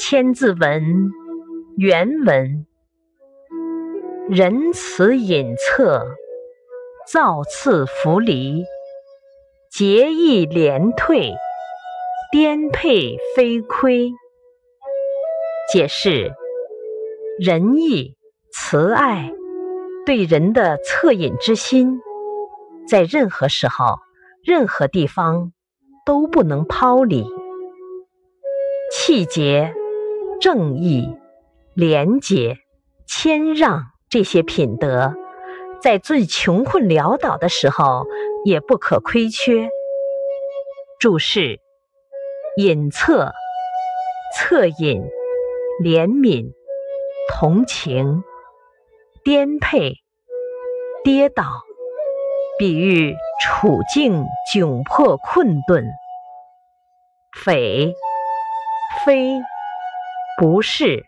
千字文原文：仁慈隐恻，造次弗离，节义廉退，颠沛非亏。解释：仁义、慈爱，对人的恻隐之心，在任何时候、任何地方都不能抛离。气节。正义、廉洁、谦让这些品德，在最穷困潦倒的时候也不可亏缺。注释：隐恻、恻隐、怜悯、同情、颠沛、跌倒，比喻处境窘迫困顿。匪、非。不是。